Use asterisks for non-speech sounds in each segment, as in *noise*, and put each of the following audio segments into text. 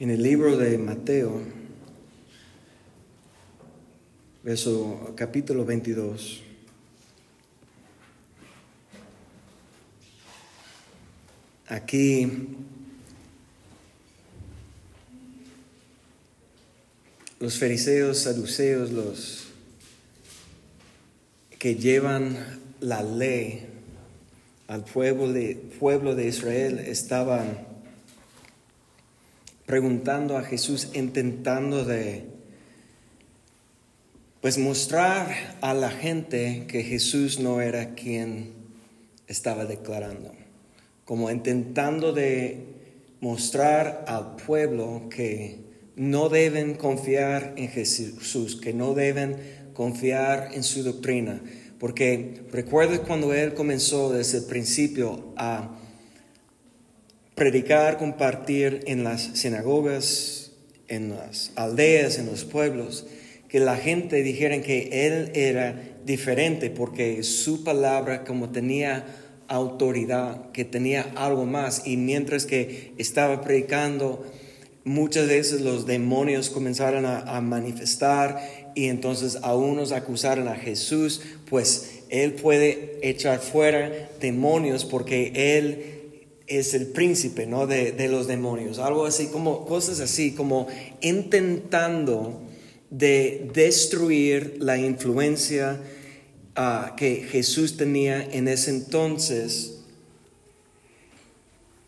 En el libro de Mateo, verso capítulo 22. Aquí los fariseos, saduceos, los que llevan la ley al pueblo de, pueblo de Israel estaban preguntando a Jesús, intentando de pues mostrar a la gente que Jesús no era quien estaba declarando, como intentando de mostrar al pueblo que no deben confiar en Jesús, que no deben confiar en su doctrina, porque recuerdo cuando él comenzó desde el principio a predicar, compartir en las sinagogas, en las aldeas, en los pueblos, que la gente dijera que él era diferente porque su palabra como tenía autoridad, que tenía algo más y mientras que estaba predicando, muchas veces los demonios comenzaron a, a manifestar y entonces a unos acusaron a Jesús, pues Él puede echar fuera demonios porque Él es el príncipe ¿no? de, de los demonios. Algo así como cosas así, como intentando de destruir la influencia uh, que Jesús tenía en ese entonces.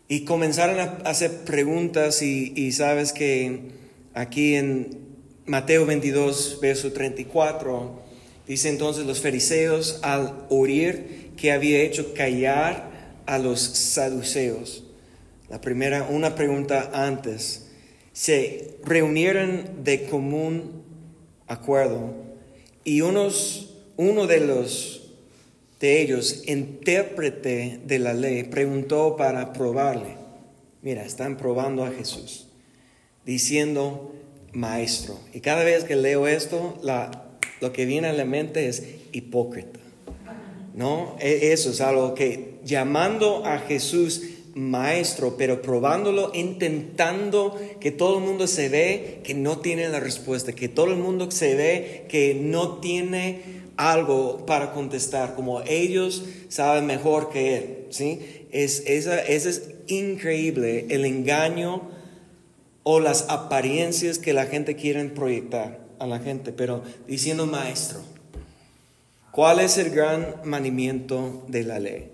Y comenzaron a hacer preguntas y, y sabes que aquí en Mateo 22, verso 34, dice entonces los fariseos al oír que había hecho callar a los saduceos. La primera, una pregunta antes. Se reunieron de común acuerdo y unos, uno de los de ellos, intérprete de la ley, preguntó para probarle. Mira, están probando a Jesús, diciendo, maestro. Y cada vez que leo esto, la, lo que viene a la mente es hipócrita. ¿No? E, eso es algo que llamando a Jesús maestro, pero probándolo, intentando que todo el mundo se ve que no tiene la respuesta, que todo el mundo se ve que no tiene algo para contestar, como ellos saben mejor que él, ¿sí? Es, esa, esa es increíble el engaño o las apariencias que la gente quiere proyectar a la gente, pero diciendo maestro, ¿cuál es el gran mandamiento de la ley?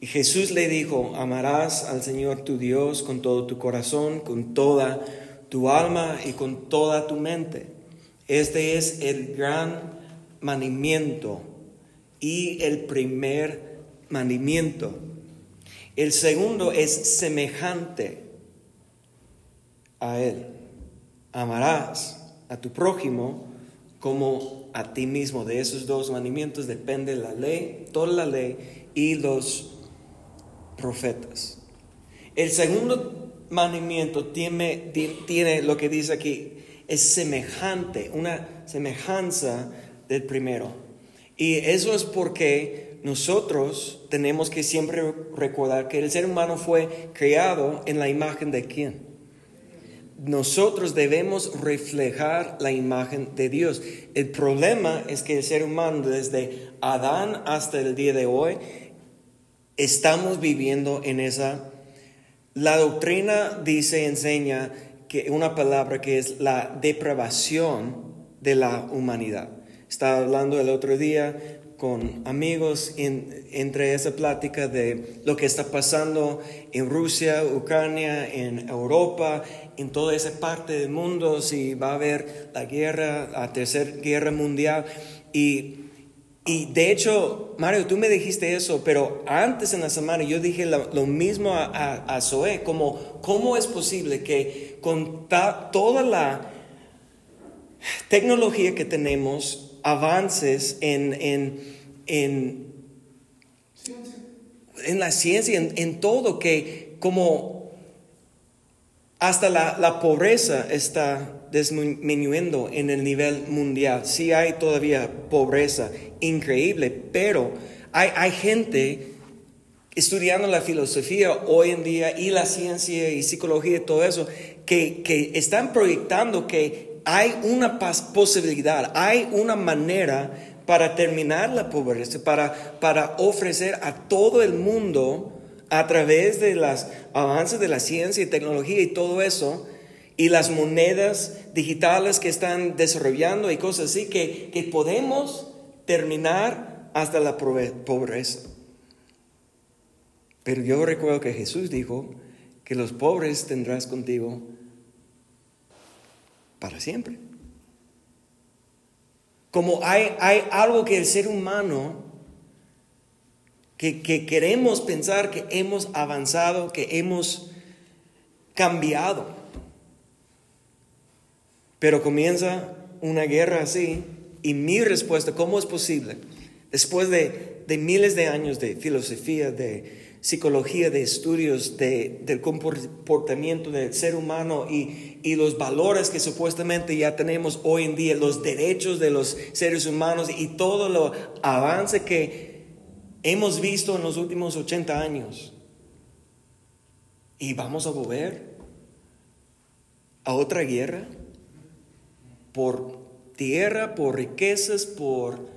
Y Jesús le dijo, amarás al Señor tu Dios con todo tu corazón, con toda tu alma y con toda tu mente. Este es el gran mandamiento y el primer mandamiento. El segundo es semejante a Él. Amarás a tu prójimo como a ti mismo. De esos dos mandamientos depende la ley, toda la ley y los profetas. El segundo mandamiento tiene, tiene lo que dice aquí, es semejante, una semejanza del primero. Y eso es porque nosotros tenemos que siempre recordar que el ser humano fue creado en la imagen de quién nosotros debemos reflejar la imagen de Dios. El problema es que el ser humano desde Adán hasta el día de hoy estamos viviendo en esa... La doctrina dice, enseña que una palabra que es la depravación de la humanidad. Estaba hablando el otro día con amigos en, entre esa plática de lo que está pasando en Rusia, Ucrania, en Europa, en toda esa parte del mundo, si va a haber la guerra, la tercera guerra mundial. Y, y de hecho, Mario, tú me dijiste eso, pero antes en la semana yo dije lo, mismo a, a, Zoe, como cómo es posible que con toda la tecnología que tenemos, avances en, en, en, en la ciencia, en, en, todo, que como hasta la, la pobreza está disminuyendo en el nivel mundial. Sí hay todavía pobreza increíble, pero hay, hay gente estudiando la filosofía hoy en día y la ciencia y psicología y todo eso, que, que están proyectando que hay una posibilidad, hay una manera para terminar la pobreza, para, para ofrecer a todo el mundo a través de los avances de la ciencia y tecnología y todo eso, y las monedas digitales que están desarrollando y cosas así, que, que podemos terminar hasta la pobreza. Pero yo recuerdo que Jesús dijo que los pobres tendrás contigo para siempre. Como hay, hay algo que el ser humano, que, que queremos pensar que hemos avanzado, que hemos cambiado. Pero comienza una guerra así y mi respuesta, ¿cómo es posible? Después de, de miles de años de filosofía, de, psicología de estudios del comportamiento del ser humano y, y, los valores que supuestamente ya tenemos hoy en día, los derechos de los seres humanos y todo lo avance que hemos visto en los últimos 80 años. Y vamos a volver a otra guerra por tierra, por riquezas, por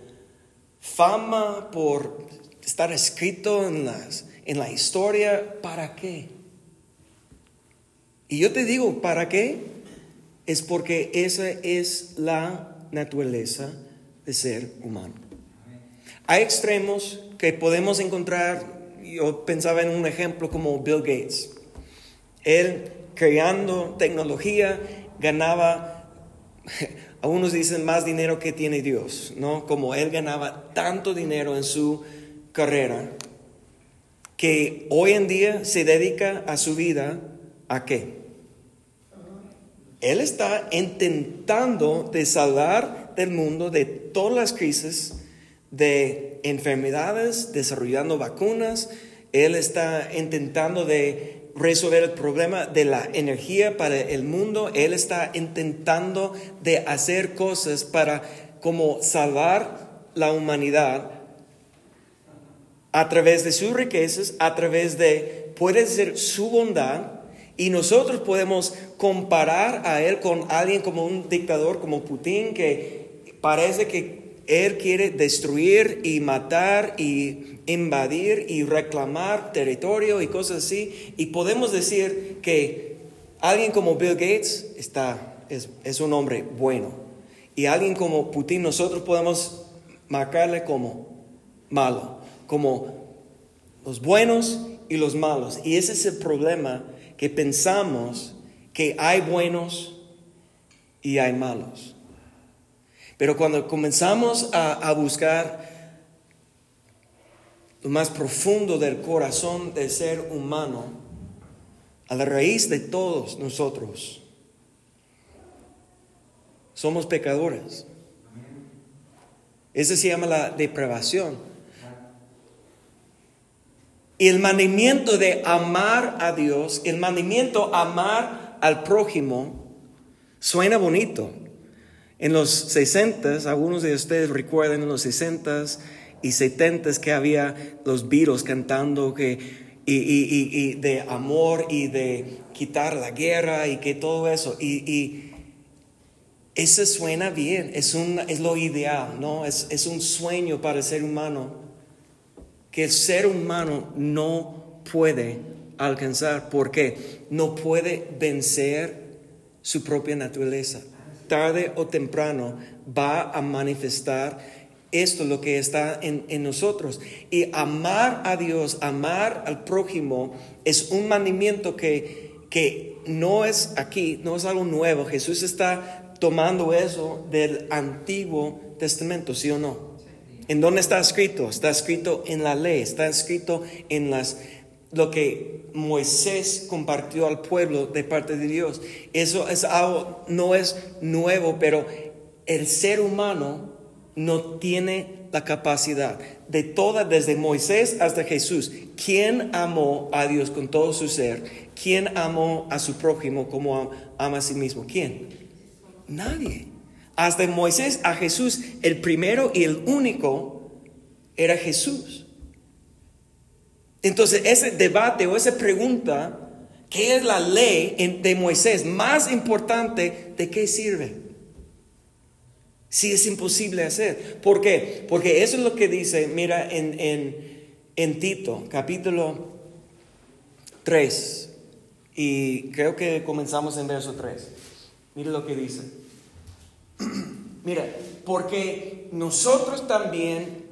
fama, por estar escrito en las la historia, ¿para qué? Y yo te digo, ¿para qué? Es porque esa es la naturaleza de ser humano. Hay extremos que podemos encontrar, yo pensaba en un ejemplo como Bill Gates. Él creando tecnología ganaba, *laughs* algunos dicen más dinero que tiene Dios, ¿no? Como él ganaba tanto dinero en su carrera, que hoy en día se dedica a su vida a qué? Él está intentando de salvar del mundo de todas las crisis de enfermedades, desarrollando vacunas. Él está intentando de resolver el problema de la energía para el mundo. Él está intentando de hacer cosas para como salvar la humanidad a través de sus riquezas, a través de, puede ser su bondad, y nosotros podemos comparar a él con alguien como un dictador como Putin, que parece que él quiere destruir y matar y invadir y reclamar territorio y cosas así. Y podemos decir que alguien como Bill Gates está, es, es un hombre bueno. Y alguien como Putin nosotros podemos marcarle como malo como los buenos y los malos. Y ese es el problema que pensamos que hay buenos y hay malos. Pero cuando comenzamos a, buscar lo más profundo del corazón del ser humano, a la raíz de todos nosotros, somos pecadores. Eso se llama la depravación. Y el mandamiento de amar a Dios, el mandamiento amar al prójimo, suena bonito. En los 60, algunos de ustedes recuerdan en los 60 y 70 que había los virus cantando que, y, y, de amor y de quitar la guerra y que todo eso. Y, y eso suena bien, es, un, es lo ideal, ¿no? Es, es un sueño para el ser humano que el ser humano no puede alcanzar porque no puede vencer su propia naturaleza. Tarde o temprano va a manifestar esto, lo que está en, en, nosotros. Y amar a Dios, amar al prójimo, es un mandamiento que, que no es aquí, no es algo nuevo. Jesús está tomando eso del Antiguo Testamento, ¿sí o no? ¿En dónde está escrito? Está escrito en la ley, está escrito en las lo que Moisés compartió al pueblo de parte de Dios. Eso no es nuevo, pero el ser humano no tiene la capacidad de toda, desde Moisés hasta Jesús. ¿Quién amó a Dios con todo su ser? ¿Quién amó a su prójimo como ama a sí mismo? ¿Quién? Nadie. Hasta Moisés a Jesús, el primero y el único era Jesús. Entonces, ese debate o esa pregunta, ¿qué es la ley de Moisés? Más importante, ¿de qué sirve? Si es imposible hacer. ¿Por qué? Porque eso es lo que dice, mira, en, en, en Tito, capítulo 3, y creo que comenzamos en verso 3. Mira lo que dice. *clears throat* Mira, porque nosotros también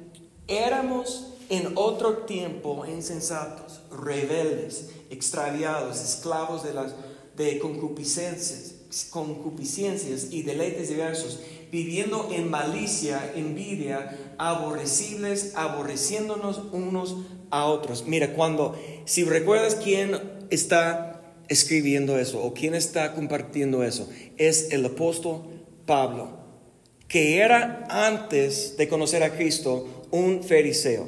éramos en otro tiempo insensatos, rebeldes, extraviados, esclavos de las de concupiscencias, concupiscencias y deleites diversos, viviendo en malicia, envidia, aborrecibles, aborreciéndonos unos a otros. Mira, cuando, si recuerdas quién está escribiendo eso o quién está compartiendo eso, es el apóstol Pablo que era antes de conocer a Cristo un fariseo,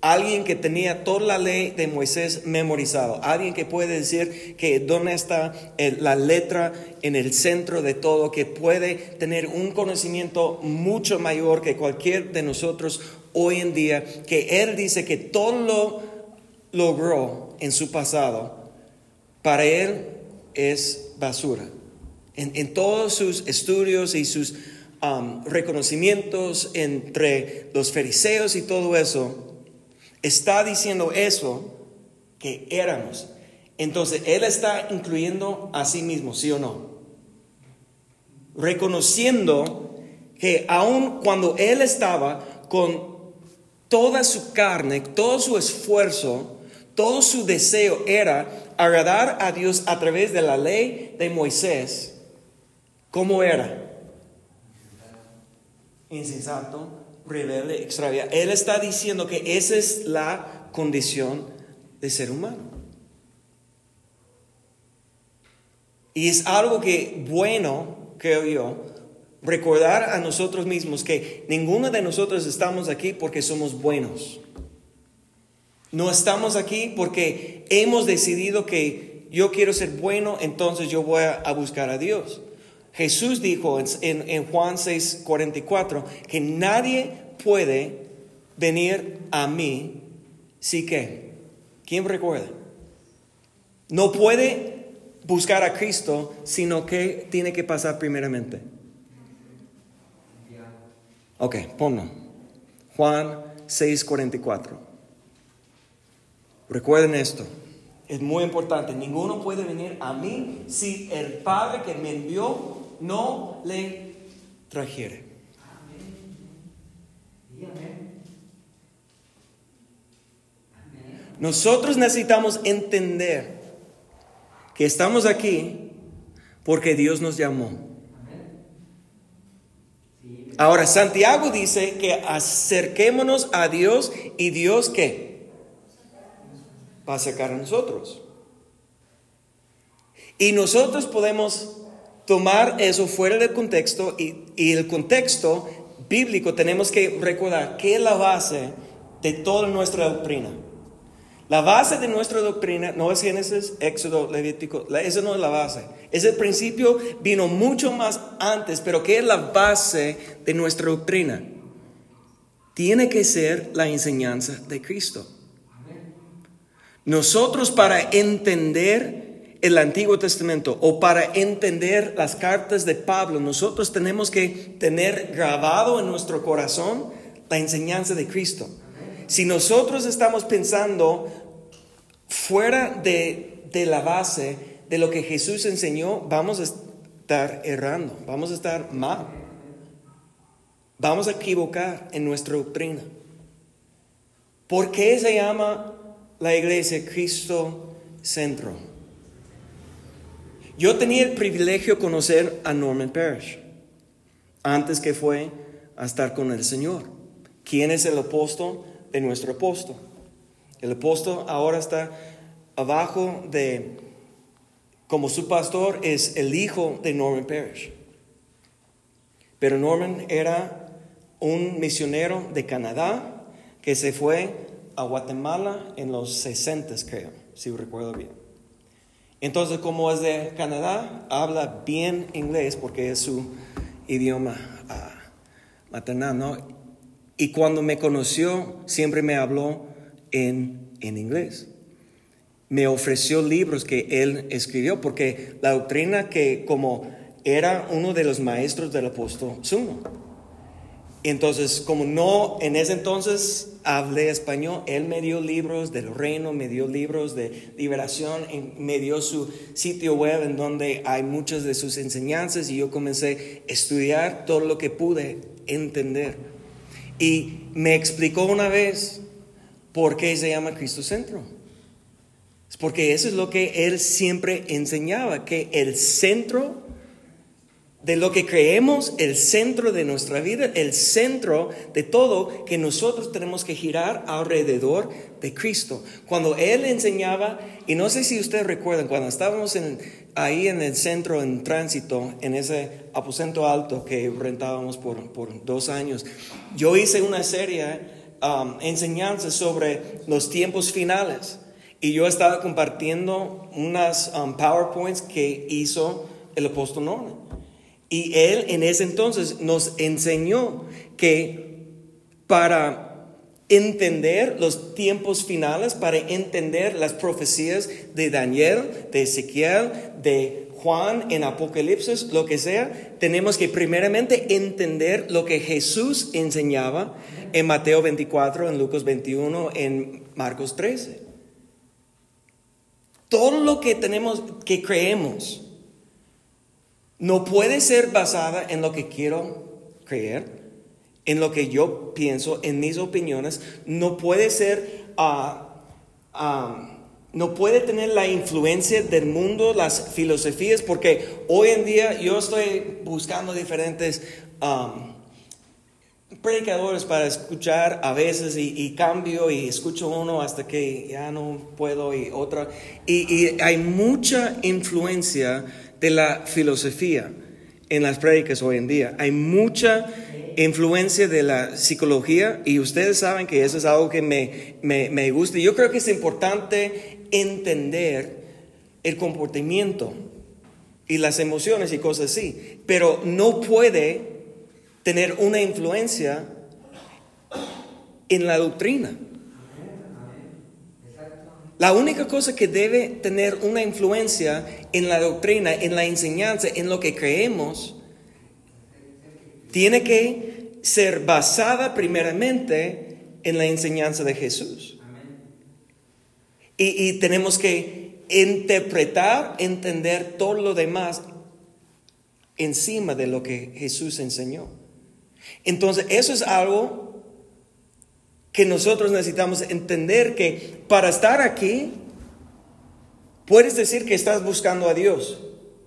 alguien que tenía toda la ley de Moisés memorizado, alguien que puede decir que dónde está la letra en el centro de todo, que puede tener un conocimiento mucho mayor que cualquier de nosotros hoy en día, que él dice que todo lo logró en su pasado, para él es basura. En, en todos sus estudios y sus Um, reconocimientos entre los fariseos y todo eso, está diciendo eso que éramos. Entonces, Él está incluyendo a sí mismo, ¿sí o no? Reconociendo que aun cuando Él estaba con toda su carne, todo su esfuerzo, todo su deseo era agradar a Dios a través de la ley de Moisés, ¿cómo era? insensato, rebelde. Él está diciendo que esa es la condición de ser humano. Y es algo que bueno, creo yo, recordar a nosotros mismos que ninguno de nosotros estamos aquí porque somos buenos. No estamos aquí porque hemos decidido que yo quiero ser bueno, entonces yo voy a buscar a Dios. Jesús dijo en, Juan 6, 44 que nadie puede venir a mí si que. ¿Quién recuerda? No puede buscar a Cristo, sino que tiene que pasar primeramente. Ok, ponlo. Juan 6, 44. Recuerden esto. Es muy importante. Ninguno puede venir a mí si el Padre que me envió no le trajere. Nosotros necesitamos entender que estamos aquí porque Dios nos llamó. Ahora, Santiago dice que acerquémonos a Dios y Dios qué? Va a acercar a nosotros. Y nosotros podemos tomar eso fuera del contexto y, el contexto bíblico tenemos que recordar que es la base de toda nuestra doctrina. La base de nuestra doctrina no es Génesis, Éxodo, Levítico, eso no es la base. Ese principio vino mucho más antes, pero ¿qué es la base de nuestra doctrina? Tiene que ser la enseñanza de Cristo. Nosotros para entender el Antiguo Testamento o para entender las cartas de Pablo, nosotros tenemos que tener grabado en nuestro corazón la enseñanza de Cristo. Si nosotros estamos pensando fuera de, de la base de lo que Jesús enseñó, vamos a estar errando, vamos a estar mal. Vamos a equivocar en nuestra doctrina. ¿Por qué se llama la iglesia Cristo Centro? Yo tenía el privilegio de conocer a Norman Parrish antes que fue a estar con el Señor. ¿Quién es el apóstol de nuestro apóstol? El apóstol ahora está abajo de, como su pastor, es el hijo de Norman Parrish. Pero Norman era un misionero de Canadá que se fue a Guatemala en los 60, creo, si recuerdo bien. Entonces, como es de Canadá, habla bien inglés porque es su idioma ah, maternal, ¿no? Y cuando me conoció, siempre me habló en en inglés. Me ofreció libros que él escribió, porque la doctrina que como era uno de los maestros del apóstol Zuno. Entonces, como no en ese entonces hablé español, él me dio libros del reino, me dio libros de liberación, me dio su sitio web en donde hay muchas de sus enseñanzas y yo comencé a estudiar todo lo que pude entender. Y me explicó una vez por qué se llama Cristo Centro. Es porque eso es lo que él siempre enseñaba, que el centro de lo que creemos, el centro de nuestra vida, el centro de todo, que nosotros tenemos que girar alrededor de Cristo. Cuando Él enseñaba, y no sé si ustedes recuerdan, cuando estábamos ahí en el centro, en tránsito, en ese aposento alto que rentábamos por, por dos años, yo hice una serie um, enseñanzas sobre los tiempos finales. Y yo estaba compartiendo unas um, PowerPoints que hizo el apóstol Norman. Y él en ese entonces nos enseñó que para entender los tiempos finales, para entender las profecías de Daniel, de Ezequiel, de Juan en Apocalipsis, lo que sea, tenemos que primeramente entender lo que Jesús enseñaba en Mateo 24, en Lucas 21, en Marcos 13. Todo lo que tenemos, que creemos, no puede ser basada en lo que quiero creer, en lo que yo pienso, en mis opiniones. No puede ser, ah, ah, no puede tener la influencia del mundo, las filosofías, porque hoy en día yo estoy buscando diferentes predicadores para escuchar a veces y, cambio y escucho uno hasta que ya no puedo y otra. y hay mucha influencia de la filosofía en las prédicas hoy en día. Hay mucha influencia de la psicología y ustedes saben que eso es algo que me, me, me gusta. Yo creo que es importante entender el comportamiento y las emociones y cosas así, pero no puede tener una influencia en la doctrina. La única cosa que debe tener una influencia en la doctrina, en la enseñanza, en lo que creemos, tiene que ser basada primeramente en la enseñanza de Jesús. Y, tenemos que interpretar, entender todo lo demás encima de lo que Jesús enseñó. Entonces, eso es algo que nosotros necesitamos entender que para estar aquí, puedes decir que estás buscando a Dios.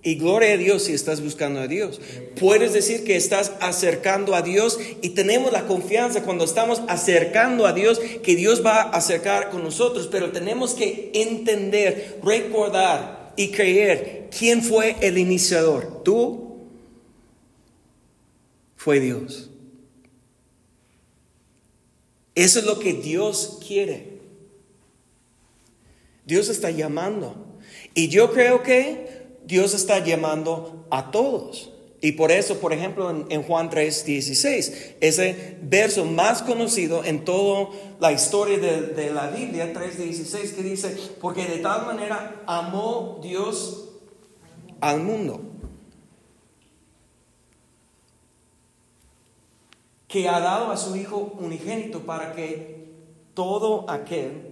Y gloria a Dios si estás buscando a Dios. Puedes decir que estás acercando a Dios y tenemos la confianza cuando estamos acercando a Dios que Dios va a acercar con nosotros, pero tenemos que entender, recordar y creer quién fue el iniciador. Tú fue Dios. Eso es lo que Dios quiere. Dios está llamando. Y yo creo que Dios está llamando a todos. Y por eso, por ejemplo, en, Juan 3, 16, ese verso más conocido en toda la historia de, de la Biblia, 3, 16, que dice, porque de tal manera amó Dios al mundo que ha dado a su Hijo unigénito para que todo aquel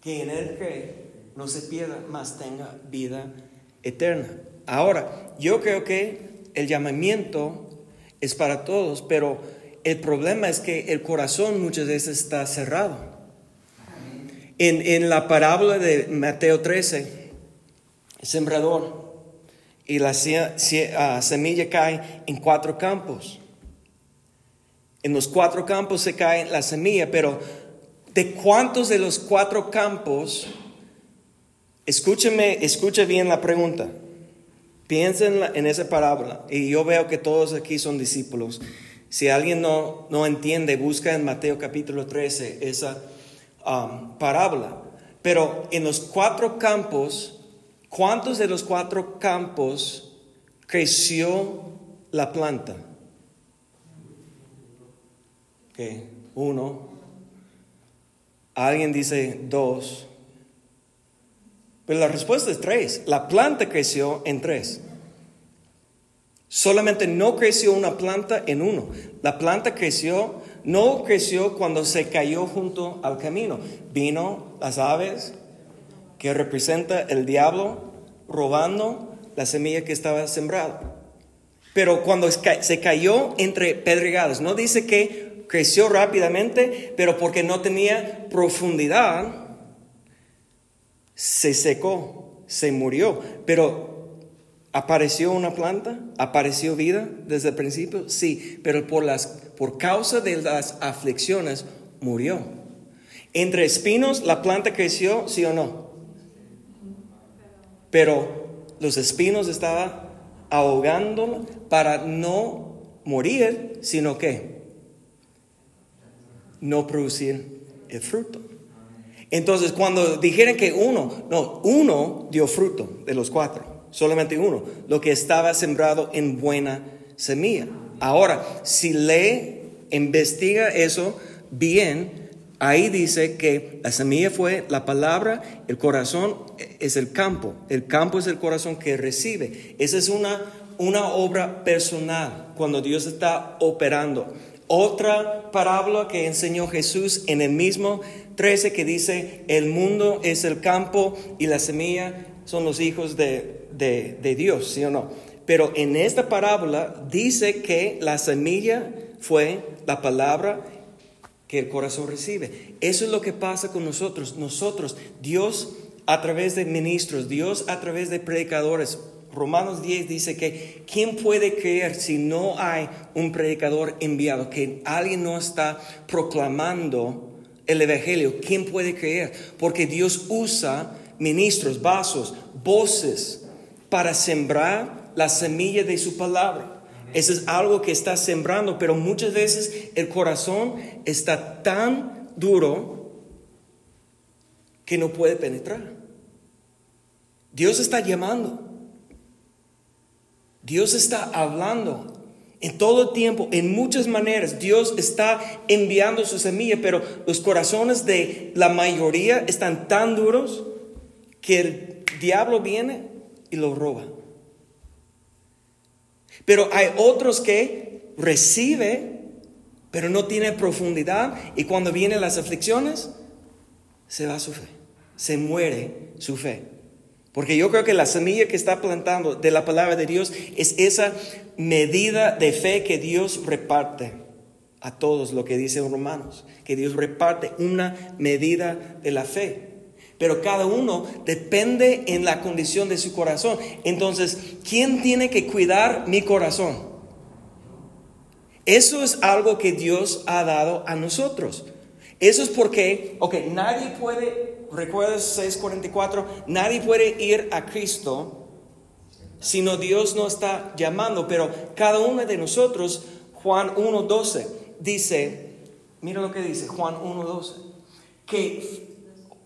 que en Él cree no se pierda, mas tenga vida eterna. Ahora, yo creo que el llamamiento es para todos, pero el problema es que el corazón muchas veces está cerrado. En, en la parábola de Mateo 13, el sembrador y la ah, semilla cae en cuatro campos. En los cuatro campos se cae la semilla, pero ¿de cuántos de los cuatro campos? Escúcheme, escuche bien la pregunta. Piensen en, esa parábola. Y yo veo que todos aquí son discípulos. Si alguien no, no entiende, busca en Mateo capítulo 13 esa um, parábola. Pero en los cuatro campos, ¿cuántos de los cuatro campos creció la planta? Uno, Alguien dice dos. Pero la respuesta es tres. La planta creció en tres. Solamente no creció una planta en uno. La planta creció, no creció cuando se cayó junto al camino. Vino las aves, que representa el diablo, robando la semilla que estaba sembrada. Pero cuando se cayó entre pedregales, no dice que creció rápidamente, pero porque no tenía profundidad, se secó, se murió. Pero ¿apareció una planta? ¿Apareció vida desde el principio? Sí, pero por, las, por causa de las aflicciones murió. Entre espinos, ¿la planta creció, sí o no? Pero los espinos estaban ahogándolo para no morir, sino que no producir el fruto. Entonces, cuando dijeron que uno, no, uno dio fruto de los cuatro, solamente uno, lo que estaba sembrado en buena semilla. Ahora, si le investiga eso bien, ahí dice que la semilla fue la palabra, el corazón es el campo, el campo es el corazón que recibe. Esa es una, una obra personal cuando Dios está operando. Otra parábola que enseñó Jesús en el mismo 13 que dice, el mundo es el campo y la semilla son los hijos de, de, Dios, ¿sí o no? Pero en esta parábola dice que la semilla fue la palabra que el corazón recibe. Eso es lo que pasa con nosotros. Nosotros, Dios a través de ministros, Dios a través de predicadores, Romanos 10 dice que ¿quién puede creer si no hay un predicador enviado? Que alguien no está proclamando el Evangelio. ¿Quién puede creer? Porque Dios usa ministros, vasos, voces para sembrar la semilla de su palabra. Eso es algo que está sembrando, pero muchas veces el corazón está tan duro que no puede penetrar. Dios está llamando. Dios está hablando en todo tiempo, en muchas maneras. Dios está enviando su semilla, pero los corazones de la mayoría están tan duros que el diablo viene y lo roba. Pero hay otros que recibe, pero no tiene profundidad y cuando vienen las aflicciones, se va su fe, se muere su fe. Porque yo creo que la semilla que está plantando de la palabra de Dios es esa medida de fe que Dios reparte a todos, lo que dice en Romanos, que Dios reparte una medida de la fe. Pero cada uno depende en la condición de su corazón. Entonces, ¿quién tiene que cuidar mi corazón? Eso es algo que Dios ha dado a nosotros. Eso es porque, ok, nadie puede, recuerdas 644, nadie puede ir a Cristo sino Dios no está llamando, pero cada uno de nosotros, Juan 1.12, dice, mira lo que dice Juan 1.12, que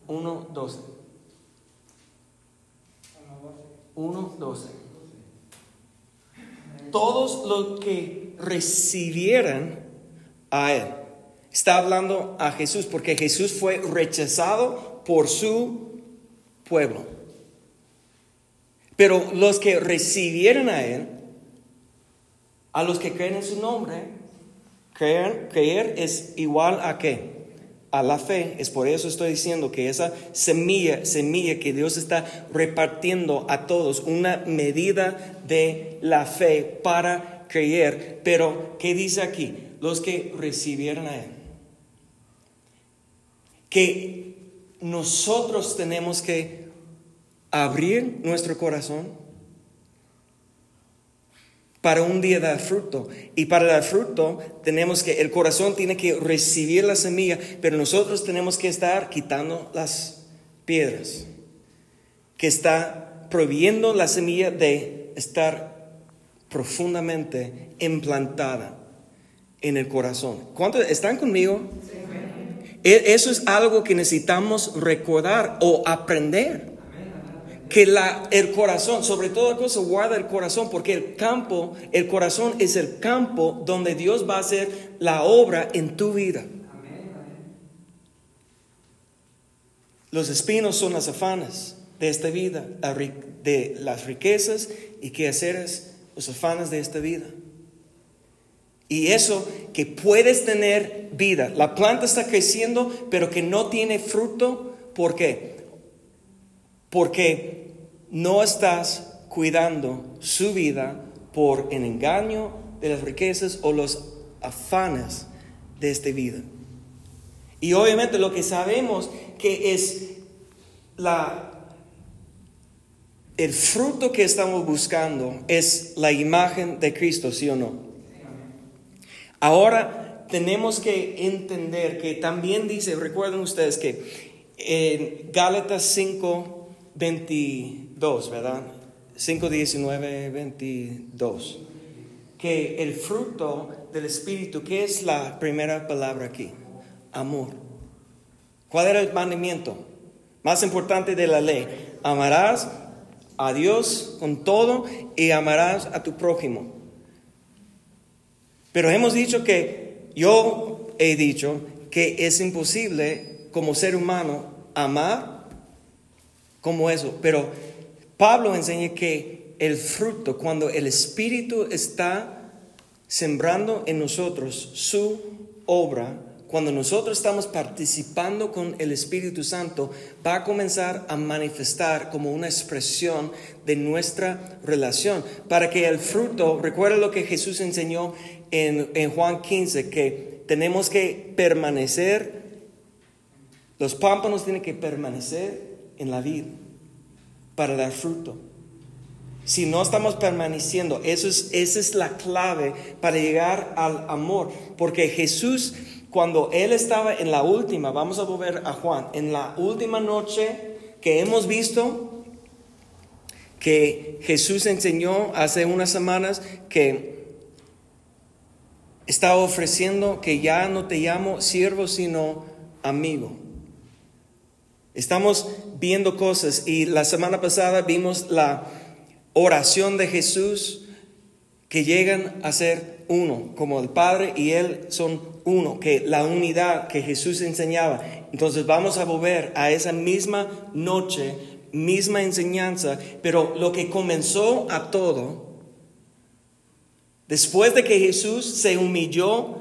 1.12. 1.12. Todos los que recibieran a Él Está hablando a Jesús porque Jesús fue rechazado por su pueblo. Pero los que recibieron a Él, a los que creen en su nombre, creer, es igual a qué? A la fe. Es por eso estoy diciendo que esa semilla, semilla que Dios está repartiendo a todos, una medida de la fe para creer. Pero, ¿qué dice aquí? Los que recibieron a Él que nosotros tenemos que abrir nuestro corazón para un día dar fruto. Y para dar fruto tenemos que, el corazón tiene que recibir la semilla, pero nosotros tenemos que estar quitando las piedras, que está prohibiendo la semilla de estar profundamente implantada en el corazón. ¿Cuántos están conmigo? E, eso es algo que necesitamos recordar o aprender. Que el corazón, sobre toda cosa, guarda el corazón, porque el campo, el corazón es el campo donde Dios va a hacer la obra en tu vida. Los espinos son las afanas de esta vida, de las riquezas y quehaceres, los afanes de esta vida. Y eso que puedes tener vida. La planta está creciendo, pero que no tiene fruto. ¿Por qué? Porque no estás cuidando su vida por el engaño de las riquezas o los afanes de esta vida. Y obviamente lo que sabemos que es la el fruto que estamos buscando es la imagen de Cristo, ¿sí o no? Ahora tenemos que entender que también dice, recuerden ustedes que en Gálatas 5, 22, ¿verdad? 5, 19, 22. Que el fruto del Espíritu, ¿qué es la primera palabra aquí? Amor. ¿Cuál era el mandamiento? Más importante de la ley. Amarás a Dios con todo y amarás a tu prójimo. Pero hemos dicho que, yo he dicho que es imposible como ser humano amar como eso. Pero Pablo enseña que el fruto, cuando el Espíritu está sembrando en nosotros su obra, cuando nosotros estamos participando con el Espíritu Santo, va a comenzar a manifestar como una expresión de nuestra relación. Para que el fruto, recuerda lo que Jesús enseñó en, Juan 15 que tenemos que permanecer, los pámpanos tienen que permanecer en la vida para dar fruto. Si no estamos permaneciendo, eso es, esa es la clave para llegar al amor. Porque Jesús, cuando Él estaba en la última, vamos a volver a Juan, en la última noche que hemos visto, que Jesús enseñó hace unas semanas que está ofreciendo que ya no te llamo siervo, sino amigo. Estamos viendo cosas y la semana pasada vimos la oración de Jesús que llegan a ser uno, como el Padre y Él son uno, que la unidad que Jesús enseñaba. Entonces vamos a volver a esa misma noche, misma enseñanza, pero lo que comenzó a todo Después de que Jesús se humilló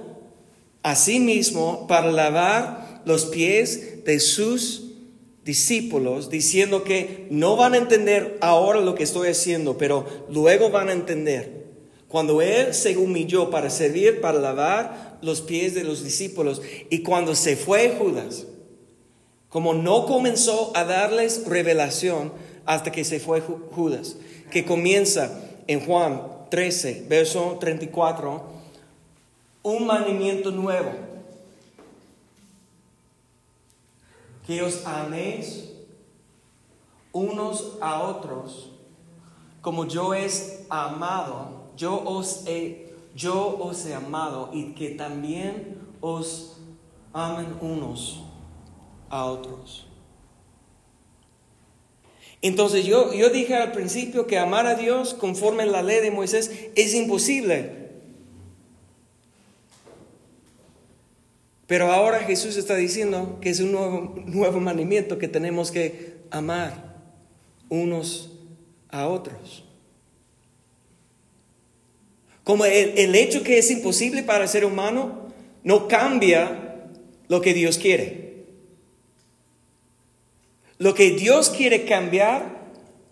a sí mismo para lavar los pies de sus discípulos, diciendo que no van a entender ahora lo que estoy haciendo, pero luego van a entender. Cuando Él se humilló para servir, para lavar los pies de los discípulos, y cuando se fue Judas, como no comenzó a darles revelación hasta que se fue Judas, que comienza en Juan 13, verso 34, un mandamiento nuevo. Que os améis unos a otros como yo es amado, yo os he, yo os he amado y que también os amen unos a otros. Entonces yo, yo dije al principio que amar a Dios conforme a la ley de Moisés es imposible. Pero ahora Jesús está diciendo que es un nuevo, nuevo mandamiento que tenemos que amar unos a otros. Como el, el hecho que es imposible para el ser humano no cambia lo que Dios quiere. Lo que Dios quiere cambiar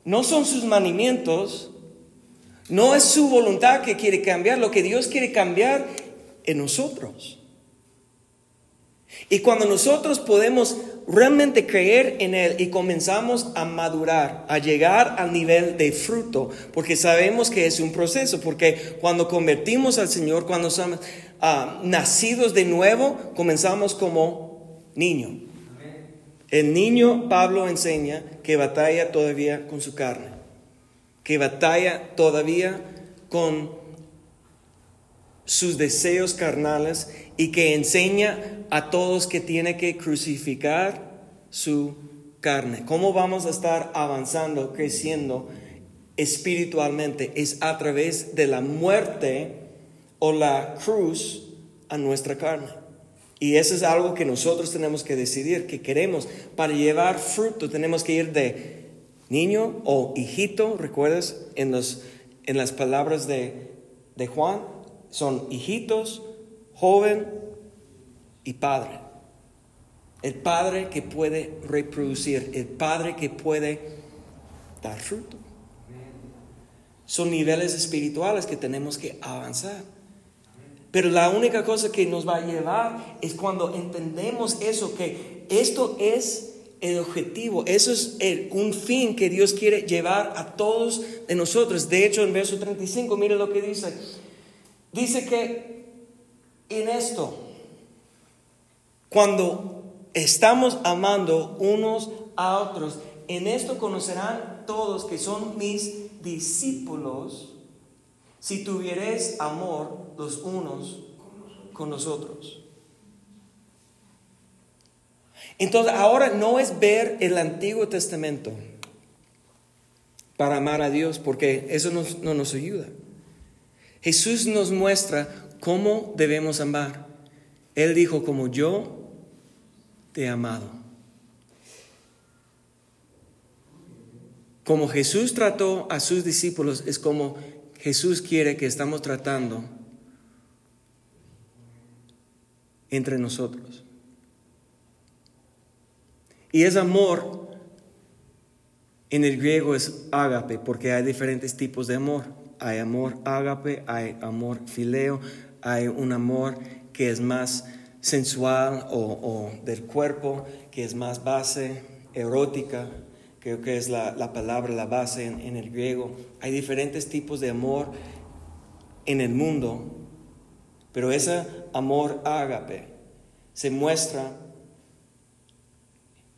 no son sus mandamientos, no es su voluntad que quiere cambiar, lo que Dios quiere cambiar en nosotros. Y cuando nosotros podemos realmente creer en Él y comenzamos a madurar, a llegar al nivel de fruto, porque sabemos que es un proceso, porque cuando convertimos al Señor, cuando somos ah, nacidos de nuevo, comenzamos como niños. El niño Pablo enseña que batalla todavía con su carne, que batalla todavía con sus deseos carnales y que enseña a todos que tiene que crucificar su carne. ¿Cómo vamos a estar avanzando, creciendo espiritualmente? Es a través de la muerte o la cruz a nuestra carne. Y eso es algo que nosotros tenemos que decidir, que queremos. Para llevar fruto tenemos que ir de niño o hijito, ¿recuerdas? En, los, en las palabras de, de Juan, son hijitos, joven y padre. El padre que puede reproducir, el padre que puede dar fruto. Son niveles espirituales que tenemos que avanzar. Pero la única cosa que nos va a llevar es cuando entendemos eso, que esto es el objetivo, eso es el, un fin que Dios quiere llevar a todos de nosotros. De hecho, en verso 35, mire lo que dice. Dice que en esto, cuando estamos amando unos a otros, en esto conocerán todos que son mis discípulos si tuvieres amor los unos con nosotros. Entonces ahora no es ver el Antiguo Testamento para amar a Dios, porque eso no nos ayuda. Jesús nos muestra cómo debemos amar. Él dijo, como yo te he amado. Como Jesús trató a sus discípulos, es como Jesús quiere que estamos tratando entre nosotros. Y es amor, en el griego es ágape, porque hay diferentes tipos de amor. Hay amor ágape, hay amor fileo, hay un amor que es más sensual o, del cuerpo, que es más base erótica, creo que es la, palabra, la base en, el griego. Hay diferentes tipos de amor en el mundo, pero ese amor ágape se muestra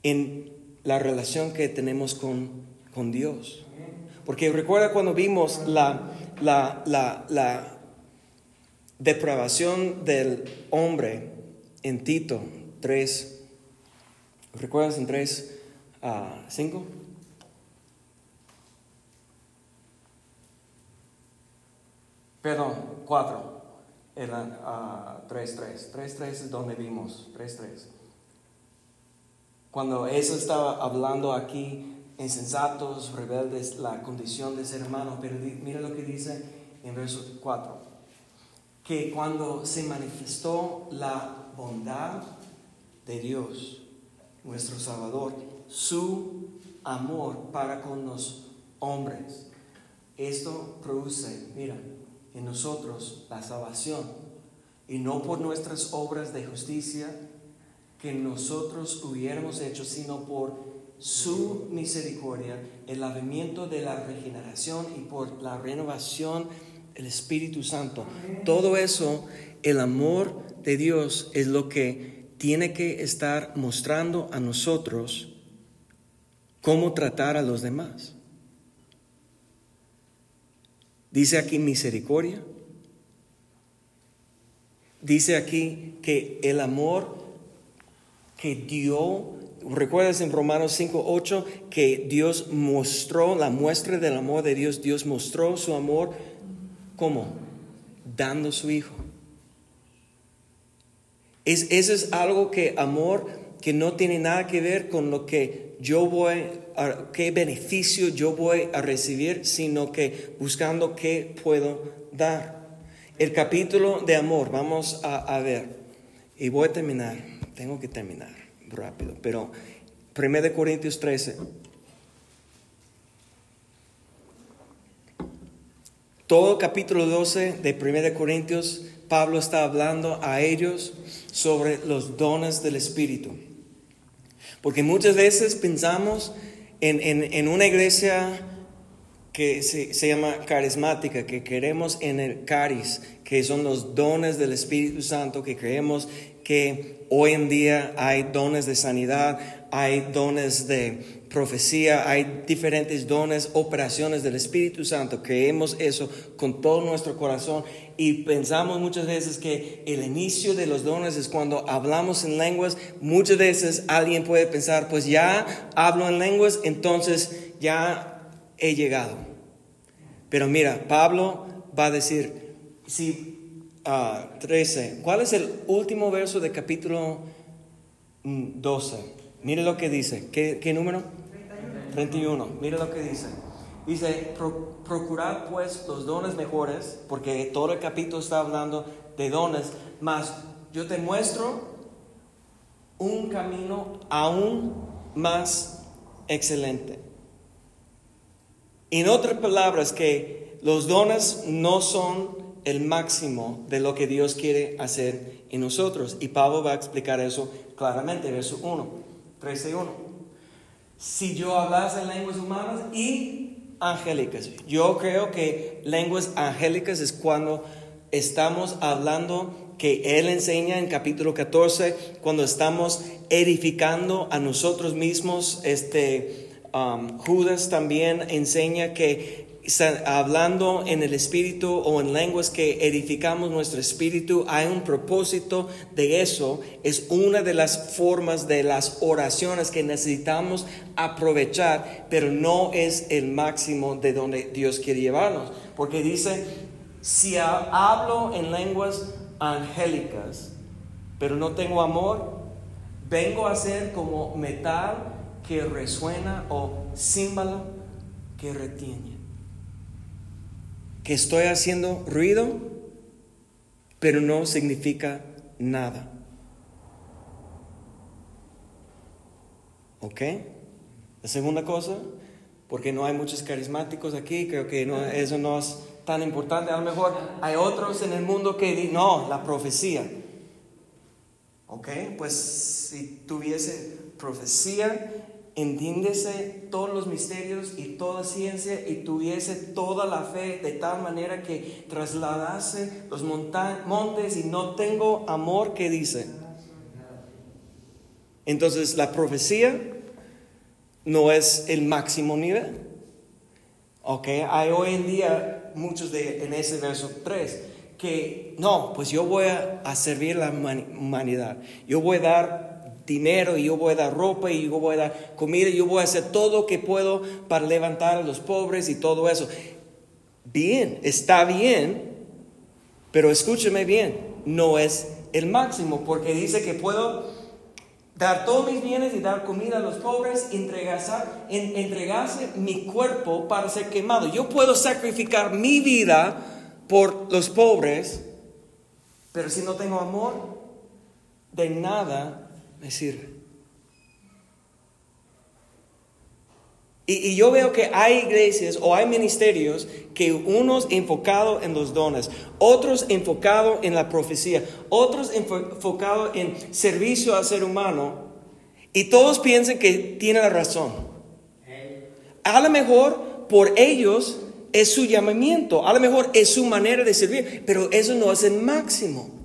en la relación que tenemos con, con Dios. Porque recuerda cuando vimos la, la, la, depravación del hombre en Tito 3. ¿Recuerdas en 3 a 5? Perdón, 4. Era 3, 3. 3, 3 es donde vimos. 3, 3. Cuando eso estaba hablando aquí insensatos, rebeldes, la condición de ser hermano. Pero mira lo que dice en verso 4, que cuando se manifestó la bondad de Dios, nuestro Salvador, su amor para con los hombres, esto produce, mira, en nosotros la salvación, y no por nuestras obras de justicia que nosotros hubiéramos hecho, sino por su misericordia, el lavamiento de la regeneración y por la renovación del Espíritu Santo. Todo eso, el amor de Dios es lo que tiene que estar mostrando a nosotros cómo tratar a los demás. Dice aquí misericordia. Dice aquí que el amor que dio ¿Recuerdas en Romanos 5, 8 que Dios mostró la muestra del amor de Dios? Dios mostró su amor, ¿cómo? Dando su Hijo. Es, eso es algo que amor que no tiene nada que ver con lo que yo voy, a, qué beneficio yo voy a recibir, sino que buscando qué puedo dar. El capítulo de amor, vamos a, ver, y voy a terminar, tengo que terminar rápido, pero 1 Corintios 13. Todo capítulo 12 de 1 Corintios, Pablo está hablando a ellos sobre los dones del Espíritu. Porque muchas veces pensamos en, en, una iglesia que se, se, llama carismática, que queremos en el caris, que son los dones del Espíritu Santo, que creemos que hoy en día hay dones de sanidad, hay dones de profecía, hay diferentes dones, operaciones del Espíritu Santo. Creemos eso con todo nuestro corazón y pensamos muchas veces que el inicio de los dones es cuando hablamos en lenguas. Muchas veces alguien puede pensar, pues ya hablo en lenguas, entonces ya he llegado. Pero mira, Pablo va a decir, si ah, 13. ¿Cuál es el último verso de capítulo 12? Mire lo que dice. ¿Qué, qué número? 31. Mire lo que dice. Dice, procurad pues los dones mejores, porque todo el capítulo está hablando de dones, más yo te muestro un camino aún más excelente. En otras palabras, que los dones no son el máximo de lo que Dios quiere hacer en nosotros. Y Pablo va a explicar eso claramente, verso 1, 13 1. Si yo hablase lenguas humanas y angélicas, yo creo que lenguas angélicas es cuando estamos hablando que Él enseña en capítulo 14, cuando estamos edificando a nosotros mismos, este, um, Judas también enseña que hablando en el espíritu o en lenguas que edificamos nuestro espíritu, hay un propósito de eso. Es una de las formas de las oraciones que necesitamos aprovechar, pero no es el máximo de donde Dios quiere llevarnos. Porque dice, si hablo en lenguas angélicas, pero no tengo amor, vengo a ser como metal que resuena o símbolo que retiene. Que estoy haciendo ruido, pero no significa nada. ¿Ok? La segunda cosa, porque no hay muchos carismáticos aquí, creo que eso no es tan importante. A lo mejor hay otros en el mundo que dicen, no, la profecía. ¿Ok? Pues si tuviese profecía, entiéndese todos los misterios y toda ciencia y tuviese toda la fe de tal manera que trasladase los montes y no tengo amor que dice. Entonces la profecía no es el máximo nivel. Ok, hay hoy en día muchos de en ese verso 3 que no, pues yo voy a, servir la humanidad. Yo voy a dar dinero y yo voy a dar ropa y yo voy a dar comida y yo voy a hacer todo lo que puedo para levantar a los pobres y todo eso. Bien, está bien, pero escúcheme bien, no es el máximo porque dice que puedo dar todos mis bienes y dar comida a los pobres, entregarse, entregarse mi cuerpo para ser quemado. Yo puedo sacrificar mi vida por los pobres, pero si no tengo amor, de nada me sirve. Y, yo veo que hay iglesias o hay ministerios que unos enfocados en los dones, otros enfocados en la profecía, otros enfocados en servicio al ser humano, y todos piensan que tienen la razón. A lo mejor por ellos es su llamamiento, a lo mejor es su manera de servir, pero eso no es el máximo.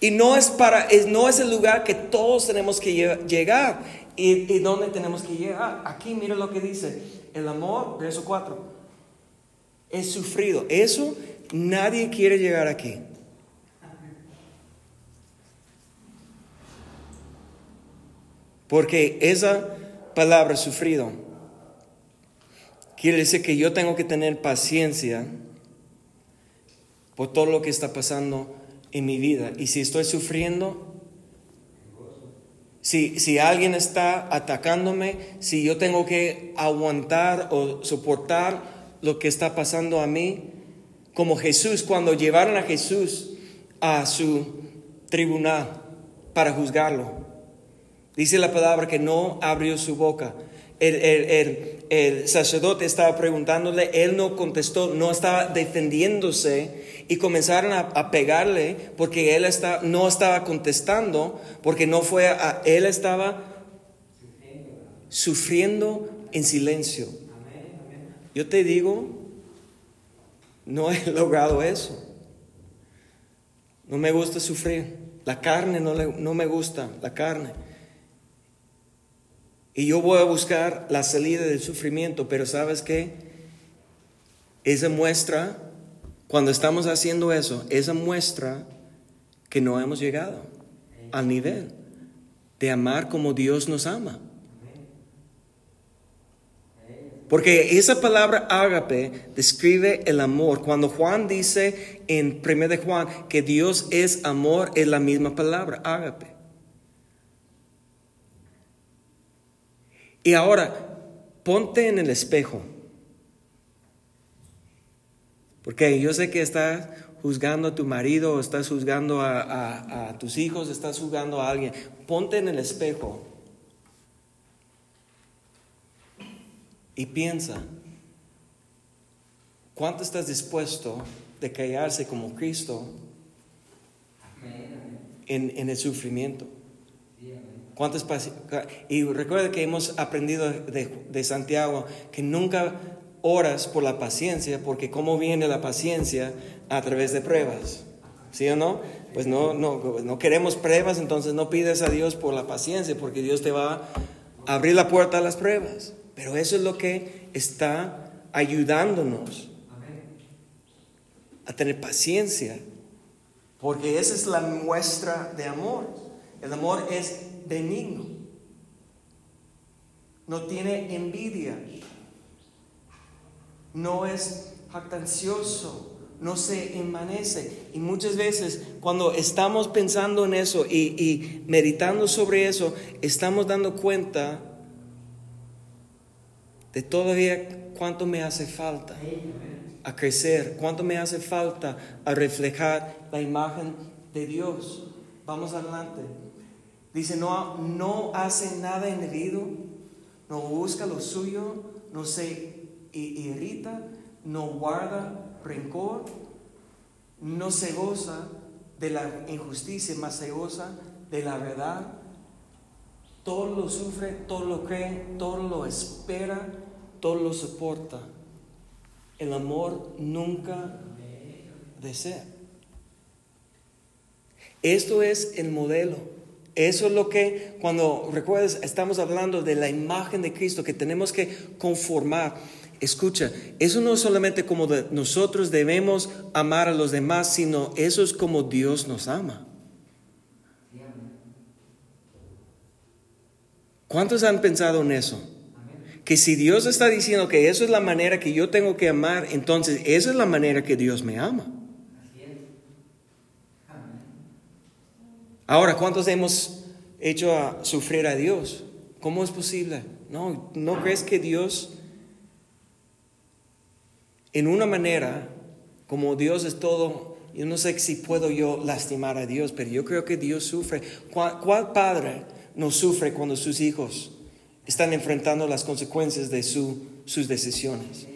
Y no es, para, no es el lugar que todos tenemos que llegar. ¿Y, dónde tenemos que llegar? Aquí mira lo que dice. El amor, verso 4, es sufrido. Eso nadie quiere llegar aquí. Porque esa palabra sufrido quiere decir que yo tengo que tener paciencia por todo lo que está pasando en mi vida. Y si estoy sufriendo, si, alguien está atacándome, si yo tengo que aguantar o soportar lo que está pasando a mí, como Jesús, cuando llevaron a Jesús a su tribunal para juzgarlo, dice la palabra que no abrió su boca. El, sacerdote estaba preguntándole, él no contestó, no estaba defendiéndose y comenzaron a, pegarle porque él no estaba contestando, porque no fue a, él estaba sufriendo en silencio. Yo te digo, no he *laughs* logrado eso. No me gusta sufrir. La carne no, no me gusta, la carne. Y yo voy a buscar la salida del sufrimiento, pero ¿sabes qué? Esa muestra cuando estamos haciendo eso, esa muestra que no hemos llegado al nivel de amar como Dios nos ama. Porque esa palabra ágape describe el amor. Cuando Juan dice en 1 de Juan que Dios es amor, es la misma palabra, ágape. Y ahora, ponte en el espejo. Porque yo sé que estás juzgando a tu marido, estás juzgando a, tus hijos, estás juzgando a alguien. Ponte en el espejo y piensa, ¿cuánto estás dispuesto de callarse como Cristo en, el sufrimiento? ¿Cuántas y recuerda que hemos aprendido de, Santiago que nunca oras por la paciencia, porque cómo viene la paciencia a través de pruebas. ¿Sí o no? Pues no, no, no queremos pruebas, entonces no pides a Dios por la paciencia, porque Dios te va a abrir la puerta a las pruebas. Pero eso es lo que está ayudándonos a tener paciencia, porque esa es la muestra de amor. El amor es benigno, no tiene envidia, no es jactancioso, no se envanece. Y muchas veces cuando estamos pensando en eso y, y meditando sobre eso, estamos dando cuenta de todavía cuánto me hace falta a crecer, cuánto me hace falta a reflejar la imagen de Dios. Vamos adelante. Dice, no, no hace nada indebido, no busca lo suyo, no se irrita, no guarda rencor, no se goza de la injusticia, más se goza de la verdad. Todo lo sufre, todo lo cree, todo lo espera, todo lo soporta. El amor nunca desea. Esto es el modelo. Eso es lo que, cuando recuerdas, estamos hablando de la imagen de Cristo que tenemos que conformar. Escucha, eso no es solamente como nosotros debemos amar a los demás, sino eso es como Dios nos ama. ¿Cuántos han pensado en eso? que si Dios está diciendo que eso es la manera que yo tengo que amar, entonces esa es la manera que Dios me ama. Ahora, ¿cuántos hemos hecho a sufrir a Dios? ¿Cómo es posible? No, ¿no crees que Dios, en una manera, como Dios es todo, yo no sé si puedo yo lastimar a Dios, pero yo creo que Dios sufre. cuál padre no sufre cuando sus hijos están enfrentando las consecuencias de sus decisiones.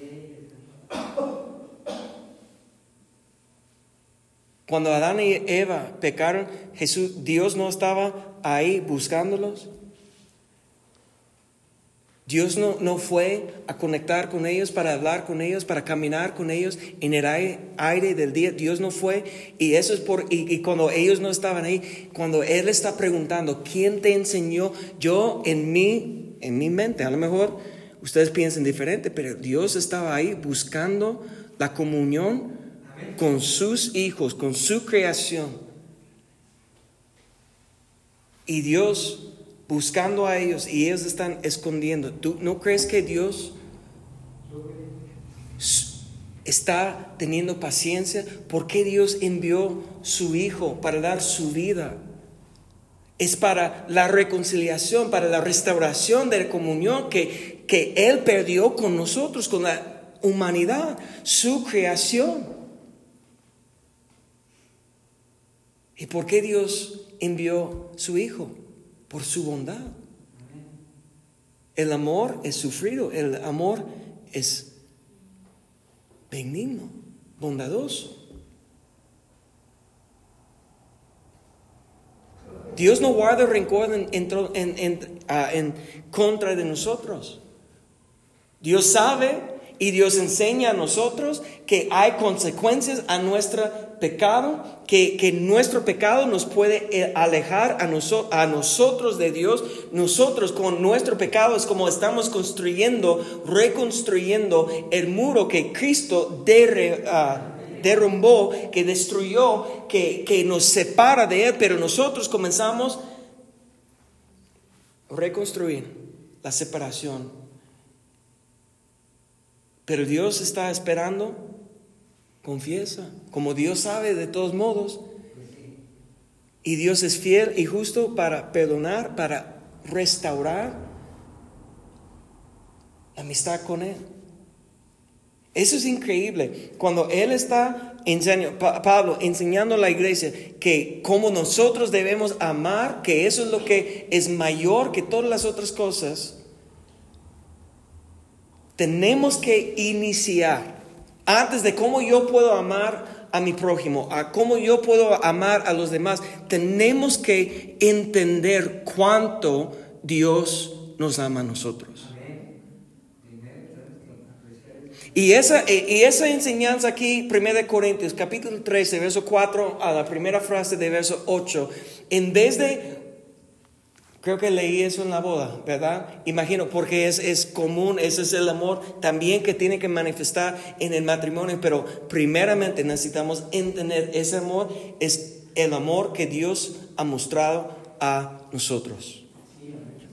Cuando Adán y Eva pecaron, Jesús, Dios no estaba ahí buscándolos. Dios no, no, fue a conectar con ellos, para hablar con ellos, para caminar con ellos en el aire, del día. Dios no fue. Y eso es por, y, cuando ellos no estaban ahí, cuando Él está preguntando, ¿quién te enseñó? Yo en mí en mi mente. A lo mejor ustedes piensan diferente, pero Dios estaba ahí buscando la comunión con sus hijos, con su creación. Y Dios buscando a ellos y ellos están escondiendo. ¿Tú no crees que Dios está teniendo paciencia? ¿Por qué Dios envió su Hijo para dar su vida? es para la reconciliación, para la restauración de la comunión que, que Él perdió con nosotros, con la humanidad, su creación. ¿Y por qué Dios envió su Hijo? Por su bondad. El amor es sufrido, el amor es benigno, bondadoso. Dios no guarda rencor ah, en, contra de nosotros. Dios sabe y Dios enseña a nosotros que hay consecuencias a nuestro pecado, que, nuestro pecado nos puede eh, alejar a, a, nosotros de Dios. Nosotros con nuestro pecado es como estamos construyendo, reconstruyendo el muro que Cristo de, derrumbó, que destruyó, que, que nos separa de Él, pero nosotros comenzamos a reconstruir la separación. Pero Dios está esperando, confiesa, como Dios sabe de todos modos. Y Dios es fiel y justo para perdonar, para restaurar la amistad con Él. Eso es increíble. Cuando Él está enseñando, Pablo enseñando a la iglesia que como nosotros debemos amar, que eso es lo que es mayor que todas las otras cosas, tenemos que iniciar antes de cómo yo puedo amar a mi prójimo, a cómo yo puedo amar a los demás, tenemos que entender cuánto Dios nos ama a nosotros. Y esa, y esa enseñanza aquí, 1 Corintios, capítulo 13, verso 4 a la primera frase de verso 8, en vez de, creo que leí eso en la boda, ¿verdad? Imagino, porque es, es común, ese es el amor también que tiene que manifestar en el matrimonio, pero primeramente necesitamos entender ese amor, es el amor que Dios ha mostrado a nosotros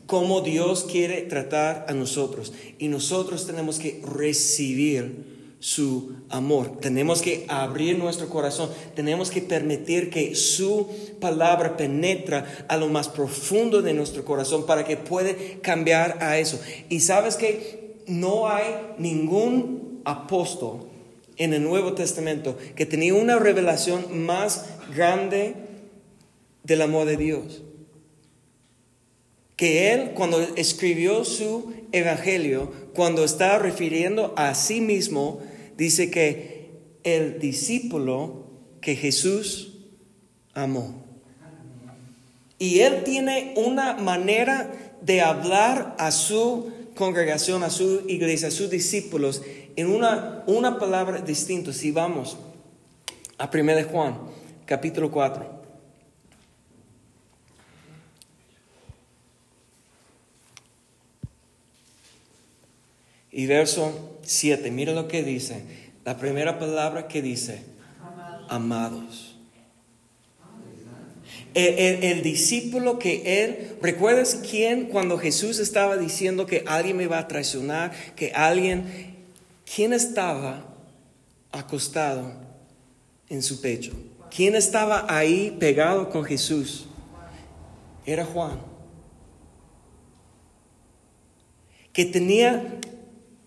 cómo Dios quiere tratar a nosotros. Y nosotros tenemos que recibir su amor. Tenemos que abrir nuestro corazón. Tenemos que permitir que su palabra penetra a lo más profundo de nuestro corazón para que puede cambiar a eso. Y sabes que no hay ningún apóstol en el Nuevo Testamento que tenía una revelación más grande del amor de Dios que él cuando escribió su evangelio, cuando está refiriendo a sí mismo, dice que el discípulo que Jesús amó. Y él tiene una manera de hablar a su congregación, a su iglesia, a sus discípulos, en una, una palabra distinta. Si vamos a 1 Juan, capítulo 4. Y verso 7, mira lo que dice. La primera palabra que dice, amados. El, discípulo que él, ¿recuerdas quién cuando Jesús estaba diciendo que alguien me va a traicionar, que alguien, quién estaba acostado en su pecho? ¿Quién estaba ahí pegado con Jesús? Era Juan. Que tenía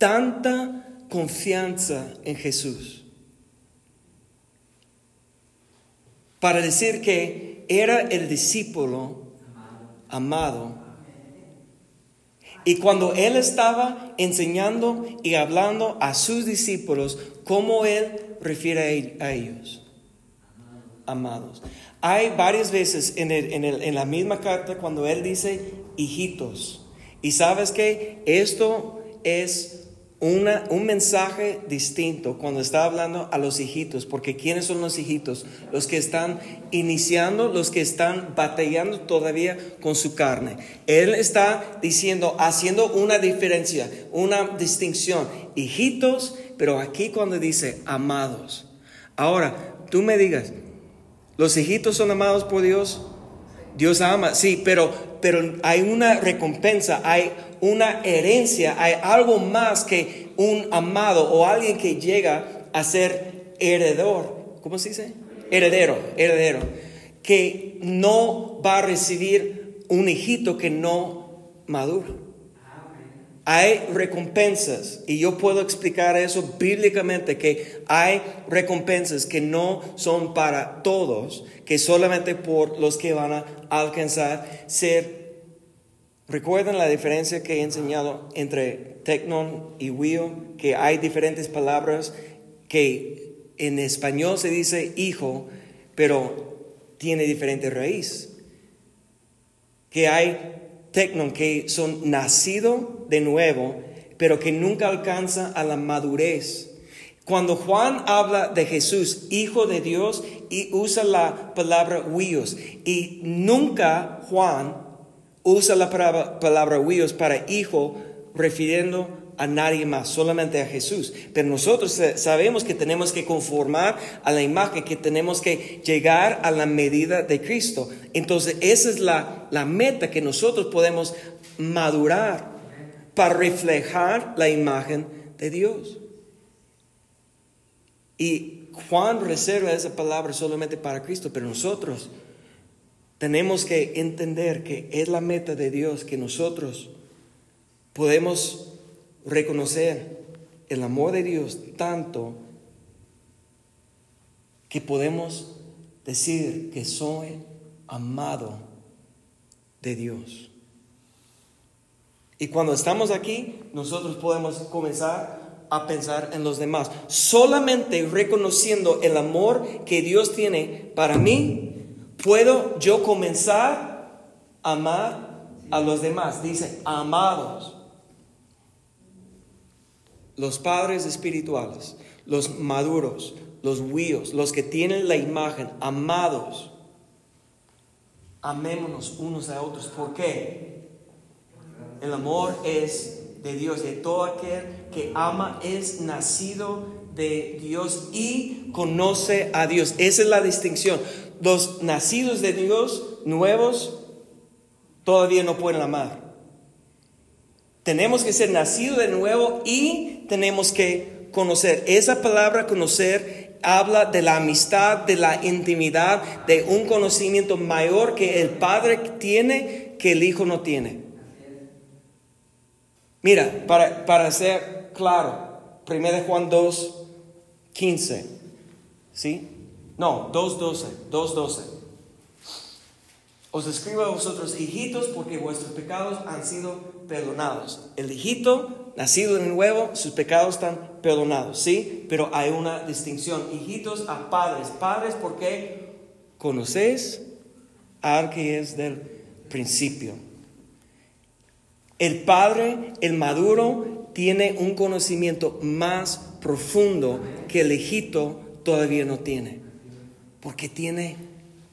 tanta confianza en Jesús para decir que era el discípulo amado. Y cuando él estaba enseñando y hablando a sus discípulos, ¿cómo él refiere a ellos? Amados. Hay varias veces en, en la misma carta cuando él dice hijitos. Y sabes que esto es un mensaje distinto cuando está hablando a los hijitos, porque ¿quiénes son los hijitos? Los que están iniciando, los que están batallando todavía con su carne. Él está diciendo, haciendo una diferencia, una distinción. Hijitos, pero aquí cuando dice amados. Ahora, tú me digas, ¿los hijitos son amados por Dios? Dios ama, sí, pero, pero hay una recompensa, hay una herencia, hay algo más que un amado o alguien que llega a ser heredor. ¿Cómo se dice? Heredero, heredero. Que no va a recibir un hijito que no madura. Hay recompensas y yo puedo explicar eso bíblicamente que hay recompensas que no son para todos, que solamente por los que van a alcanzar ser ¿Recuerdan la diferencia que he enseñado entre tecnon y wio? Que hay diferentes palabras que en español se dice hijo, pero tiene diferente raíz. Que hay tecnon que son nacido de nuevo, pero que nunca alcanza a la madurez. Cuando Juan habla de Jesús, hijo de Dios, y usa la palabra huios, y nunca Juan usa la palabra, palabra para hijo refiriendo a nadie más, solamente a Jesús. Pero nosotros sabemos que tenemos que conformar a la imagen, que tenemos que llegar a la medida de Cristo. Entonces, esa es la, la meta que nosotros podemos madurar para reflejar la imagen de Dios. Y Juan reserva esa palabra solamente para Cristo, pero nosotros tenemos que entender que es la meta de Dios que nosotros podemos reconocer el amor de Dios tanto que podemos decir que soy amado de Dios. Y cuando estamos aquí, nosotros podemos comenzar a pensar en los demás. Solamente reconociendo el amor que Dios tiene para mí, puedo yo comenzar a amar a los demás. Dice, amados. Los padres espirituales, los maduros, los huíos, los que tienen la imagen, amados. Amémonos unos a otros. ¿Por qué? El amor es de Dios. Y todo aquel que ama es nacido de Dios y conoce a Dios. Esa es la distinción. Los nacidos de Dios, nuevos, todavía no pueden amar. Tenemos que ser nacidos de nuevo y tenemos que conocer. Esa palabra conocer habla de la amistad, de la intimidad, de un conocimiento mayor que el Padre tiene que el Hijo no tiene. Mira, para, para ser claro, 1 Juan 2, 15, ¿sí? No, 2, 12, 2, 12. Os escribo a vosotros, hijitos, porque vuestros pecados han sido perdonados. El hijito, nacido de nuevo, sus pecados están perdonados, ¿sí? Pero hay una distinción. Hijitos a padres. Padres porque conocéis al que es del principio. El padre, el maduro, tiene un conocimiento más profundo que el hijito todavía no tiene. Porque tiene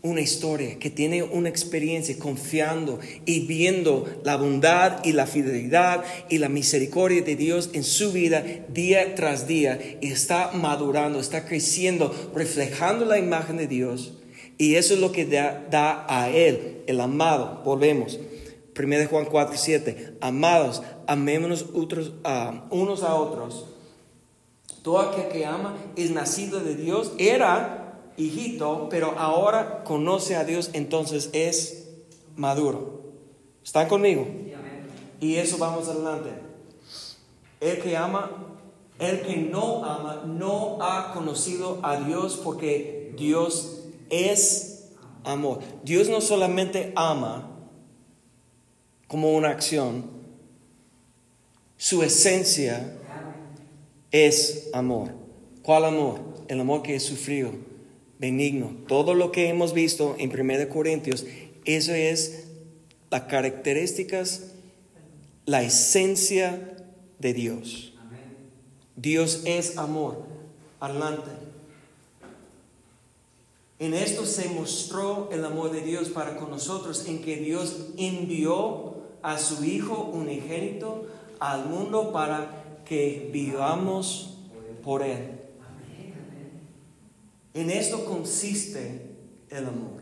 una historia, que tiene una experiencia confiando y viendo la bondad y la fidelidad y la misericordia de Dios en su vida día tras día y está madurando, está creciendo, reflejando la imagen de Dios. Y eso es lo que da, a él, el amado. Volvemos. 1 Juan 4, 7. Amados, amémonos otros, unos a otros. Todo aquel que ama es nacido de Dios, era hijito, pero ahora conoce a Dios, entonces es maduro. ¿Están conmigo? Y eso vamos adelante. El que ama, el que no ama, no ha conocido a Dios porque Dios es amor. Dios no solamente ama, como una acción, su esencia es amor. ¿Cuál amor? El amor que es sufrido, benigno. Todo lo que hemos visto en 1 Corintios, eso es las características, la esencia de Dios. Dios es amor. Adelante. En esto se mostró el amor de Dios para con nosotros, en que Dios envió a su Hijo unigénito al mundo para que vivamos por Él. En esto consiste el amor.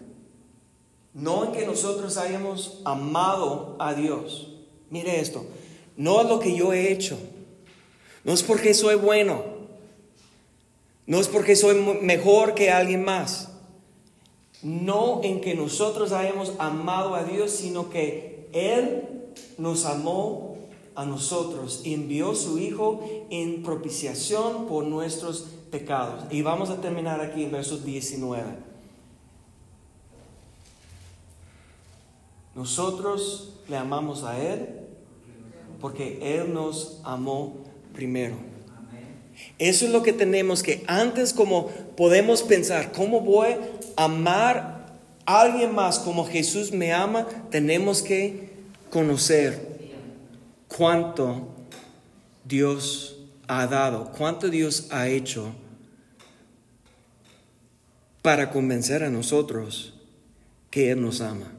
No en que nosotros hayamos amado a Dios. Mire esto. No es lo que yo he hecho. No es porque soy bueno. No es porque soy mejor que alguien más. No en que nosotros hayamos amado a Dios, sino que él nos amó a nosotros y envió su Hijo en propiciación por nuestros pecados. Y vamos a terminar aquí en versos 19. Nosotros le amamos a Él porque Él nos amó primero. Eso es lo que tenemos que antes como podemos pensar, ¿cómo voy a amar alguien más como Jesús me ama, tenemos que conocer cuánto Dios ha dado, cuánto Dios ha hecho para convencer a nosotros que Él nos ama.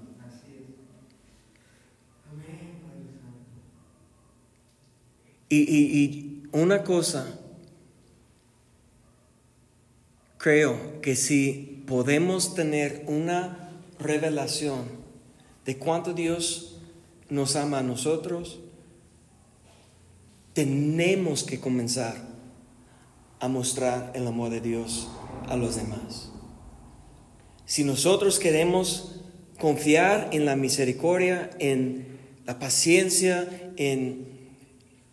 Y, y una cosa, creo que si podemos tener una revelación de cuánto Dios nos ama a nosotros, tenemos que comenzar a mostrar el amor de Dios a los demás. Si nosotros queremos confiar en la misericordia, en la paciencia, en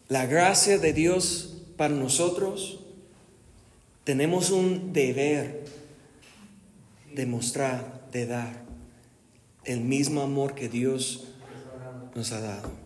la gracia de Dios para nosotros, tenemos un deber de mostrar, de dar el mismo amor que Dios nos ha dado.